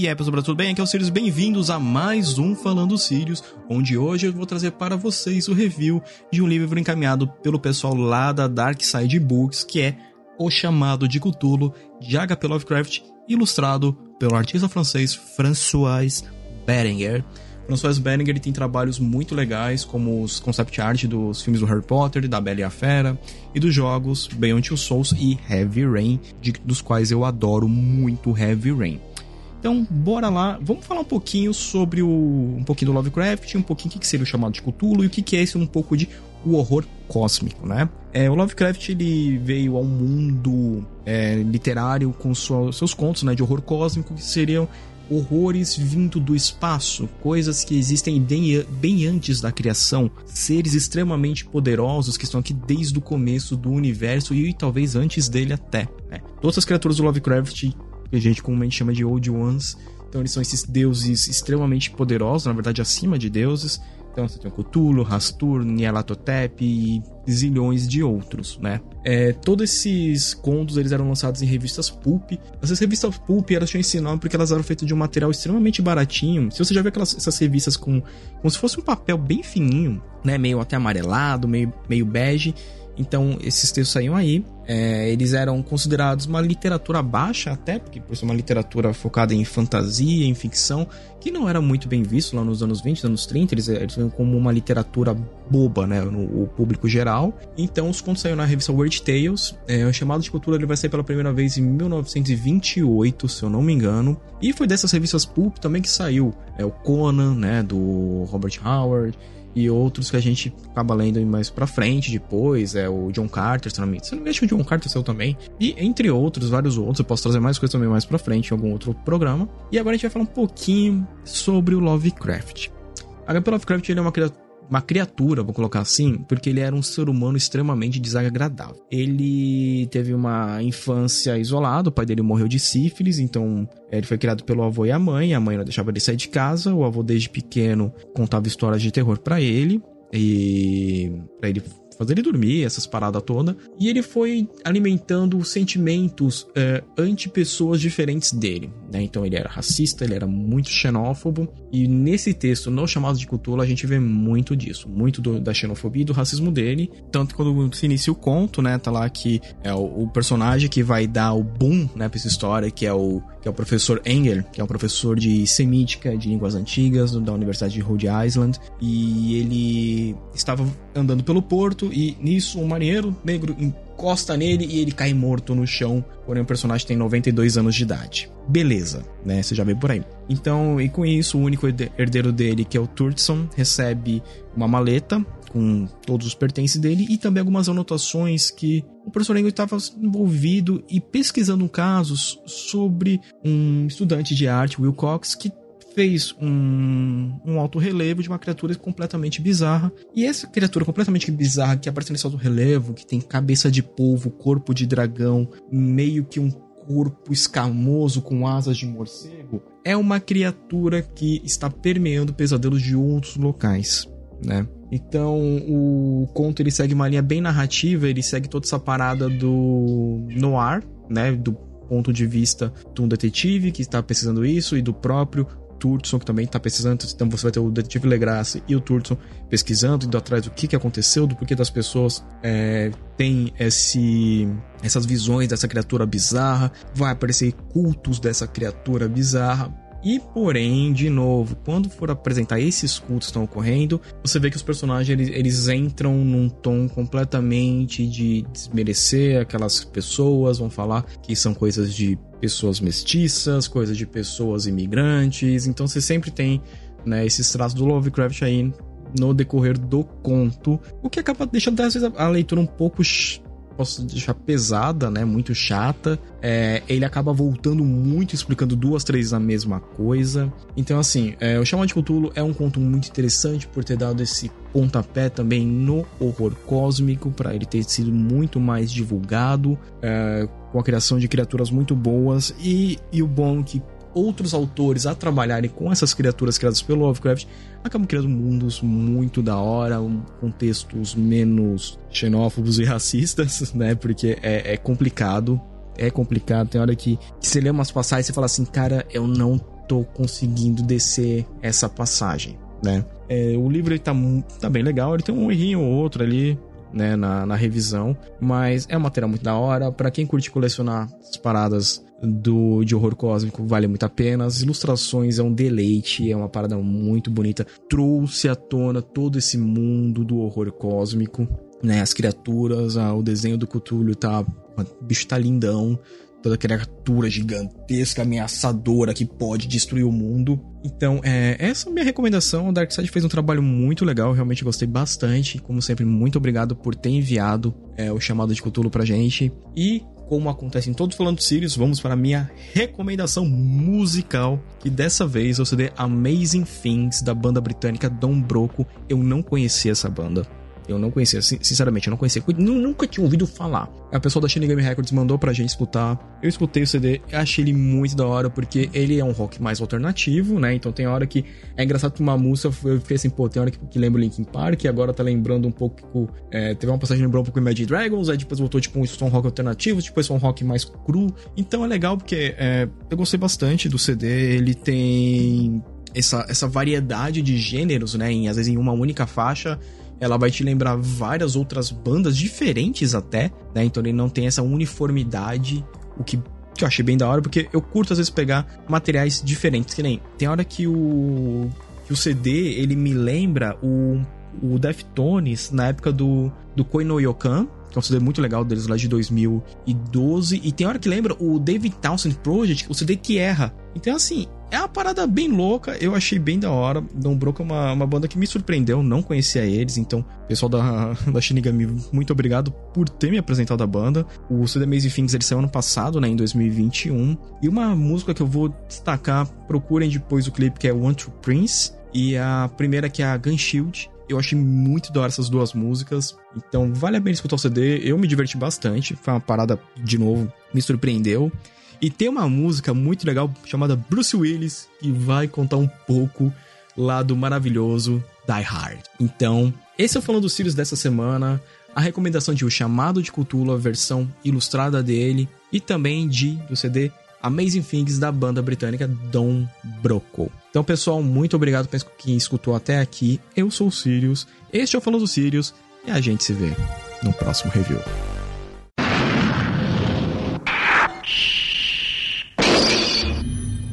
E aí pessoal, tudo bem? Aqui é o Sirius, bem-vindos a mais um Falando Sirius, onde hoje eu vou trazer para vocês o review de um livro encaminhado pelo pessoal lá da Dark Side Books, que é O Chamado de Cthulhu, de H.P. Lovecraft, ilustrado pelo artista francês François Berenger. François Berenger tem trabalhos muito legais, como os concept art dos filmes do Harry Potter, da Bela e a Fera, e dos jogos Beyond Two Souls e Heavy Rain, de, dos quais eu adoro muito Heavy Rain. Então, bora lá, vamos falar um pouquinho sobre o. um pouquinho do Lovecraft, um pouquinho o que seria o chamado de Cthulhu e o que é esse um pouco de o horror cósmico, né? É, o Lovecraft ele veio ao mundo é, literário com sua, seus contos né, de horror cósmico, que seriam horrores vindo do espaço, coisas que existem bem, bem antes da criação, seres extremamente poderosos que estão aqui desde o começo do universo e talvez antes dele até. Né? Todas as criaturas do Lovecraft que a gente comumente chama de Old Ones. Então eles são esses deuses extremamente poderosos, na verdade acima de deuses. Então você tem o Cthulhu, Rastur, Nyarlathotep e zilhões de outros, né? É, todos esses contos eles eram lançados em revistas pulp. Essas revistas pulp elas tinham esse nome porque elas eram feitas de um material extremamente baratinho. Se você já vê aquelas essas revistas com como se fosse um papel bem fininho, né? Meio até amarelado, meio, meio bege. Então, esses textos saíam aí. É, eles eram considerados uma literatura baixa, até, porque por ser uma literatura focada em fantasia, em ficção, que não era muito bem visto lá nos anos 20, anos 30. Eles, eles viam como uma literatura boba, né, no público geral. Então, os contos saíram na revista Weird Tales. É, o chamado de cultura ele vai sair pela primeira vez em 1928, se eu não me engano. E foi dessas revistas pulp também que saiu é, o Conan, né, do Robert Howard e outros que a gente acaba lendo mais pra frente depois, é o John Carter, se não me, não me engano, o John Carter seu também, e entre outros, vários outros, eu posso trazer mais coisas também mais pra frente em algum outro programa. E agora a gente vai falar um pouquinho sobre o Lovecraft. A HP Lovecraft ele é uma criatura uma criatura, vou colocar assim, porque ele era um ser humano extremamente desagradável. Ele teve uma infância isolada, o pai dele morreu de sífilis, então ele foi criado pelo avô e a mãe, a mãe não deixava ele sair de casa, o avô desde pequeno contava histórias de terror para ele e para ele fazer ele dormir, essas paradas todas. E ele foi alimentando sentimentos é, anti-pessoas diferentes dele. Né? Então ele era racista, ele era muito xenófobo. E nesse texto, no chamado de Cthulhu, a gente vê muito disso. Muito do, da xenofobia e do racismo dele. Tanto quando se inicia o conto, né? Tá lá que é o, o personagem que vai dar o boom né, pra essa história, que é o, que é o professor Engel, que é um professor de semítica, de línguas antigas, da Universidade de Rhode Island. E ele estava andando pelo porto e nisso um marinheiro negro encosta nele e ele cai morto no chão. Porém, o personagem tem 92 anos de idade. Beleza, né? Você já vê por aí. Então, e com isso, o único herdeiro dele, que é o Turtson, recebe uma maleta com todos os pertences dele e também algumas anotações que o professor Engel estava envolvido e pesquisando casos sobre um estudante de arte, Will Cox, que fez um, um alto relevo de uma criatura completamente bizarra. E essa criatura completamente bizarra que aparece nesse alto relevo, que tem cabeça de polvo, corpo de dragão, meio que um corpo escamoso com asas de morcego, é uma criatura que está permeando pesadelos de outros locais, né? Então, o conto ele segue uma linha bem narrativa, ele segue toda essa parada do noir, né, do ponto de vista de um detetive que está pesquisando isso e do próprio Turtson, que também está pesquisando. Então você vai ter o detetive Legrasse e o Turtson pesquisando, indo atrás do que, que aconteceu, do porquê das pessoas é, têm esse, essas visões dessa criatura bizarra. Vai aparecer cultos dessa criatura bizarra e porém, de novo, quando for apresentar esses cultos que estão ocorrendo, você vê que os personagens eles, eles, entram num tom completamente de desmerecer aquelas pessoas, vão falar que são coisas de pessoas mestiças, coisas de pessoas imigrantes. Então você sempre tem né, esses traços do Lovecraft aí no decorrer do conto, o que acaba deixando às vezes a leitura um pouco posso deixar pesada, né? Muito chata. É, ele acaba voltando muito, explicando duas, três a mesma coisa. Então, assim, é, o Chamado de Cthulhu é um conto muito interessante por ter dado esse pontapé também no horror cósmico, para ele ter sido muito mais divulgado, é, com a criação de criaturas muito boas. E, e o bom que outros autores a trabalharem com essas criaturas criadas pelo Lovecraft acabam criando mundos muito da hora, um, contextos menos xenófobos e racistas, né? Porque é, é complicado. É complicado. Tem hora que, que você lê umas passagens e você fala assim, cara, eu não tô conseguindo descer essa passagem, né? É, o livro ele tá, tá bem legal, ele tem um errinho ou outro ali, né, na, na revisão, mas é um material muito da hora. para quem curte colecionar as paradas do de horror cósmico, vale muito a pena. As ilustrações é um deleite, é uma parada muito bonita. Trouxe à tona todo esse mundo do horror cósmico, né? As criaturas, o desenho do Cthulhu tá. O bicho tá lindão toda criatura gigantesca, ameaçadora que pode destruir o mundo. Então, é, essa é a minha recomendação. O Darkseid fez um trabalho muito legal, realmente gostei bastante. Como sempre, muito obrigado por ter enviado é, o chamado de Cthulhu pra gente. E como acontece em todos falando Sirius, vamos para a minha recomendação musical, que dessa vez é o CD Amazing Things da banda britânica Dom Broco. Eu não conhecia essa banda. Eu não conhecia, sinceramente, eu não conhecia. Nunca tinha ouvido falar. A pessoa da Shinigami Records mandou pra gente escutar. Eu escutei o CD, achei ele muito da hora, porque ele é um rock mais alternativo, né? Então tem hora que. É engraçado que uma música eu fiquei assim, pô, tem hora que, que lembra o Linkin Park, agora tá lembrando um pouco. É, teve uma passagem que lembrou um pouco Imagine Dragons, aí depois voltou tipo um som rock alternativo, depois um rock mais cru. Então é legal porque é, eu gostei bastante do CD, ele tem essa, essa variedade de gêneros, né? Em, às vezes em uma única faixa ela vai te lembrar várias outras bandas diferentes até, né? Então ele não tem essa uniformidade, o que, que eu achei bem da hora, porque eu curto às vezes pegar materiais diferentes, que nem tem hora que o que o CD ele me lembra o o Deftones na época do do Koino Yokan, que é um CD muito legal deles lá de 2012. E tem hora que lembra o David Townsend Project, o CD que erra. Então, assim, é uma parada bem louca, eu achei bem da hora. Don Broco é uma, uma banda que me surpreendeu, não conhecia eles, então, pessoal da, da Shinigami, muito obrigado por ter me apresentado a banda. O CD Amazing Things ele saiu ano passado, né, em 2021. E uma música que eu vou destacar, procurem depois o clipe, que é One True Prince. E a primeira que é a Gun Shield. Eu achei muito da hora essas duas músicas. Então, vale a pena escutar o CD. Eu me diverti bastante. Foi uma parada, de novo, me surpreendeu. E tem uma música muito legal chamada Bruce Willis, que vai contar um pouco lá do maravilhoso Die Hard. Então, esse é o Falando dos Sirius dessa semana. A recomendação de O Chamado de Cthulhu, a versão ilustrada dele, e também de do CD Amazing Things da banda britânica Don Broco. Então, pessoal, muito obrigado por quem escutou até aqui. Eu sou o Sirius, este é o Falando dos Sirius, e a gente se vê no próximo review.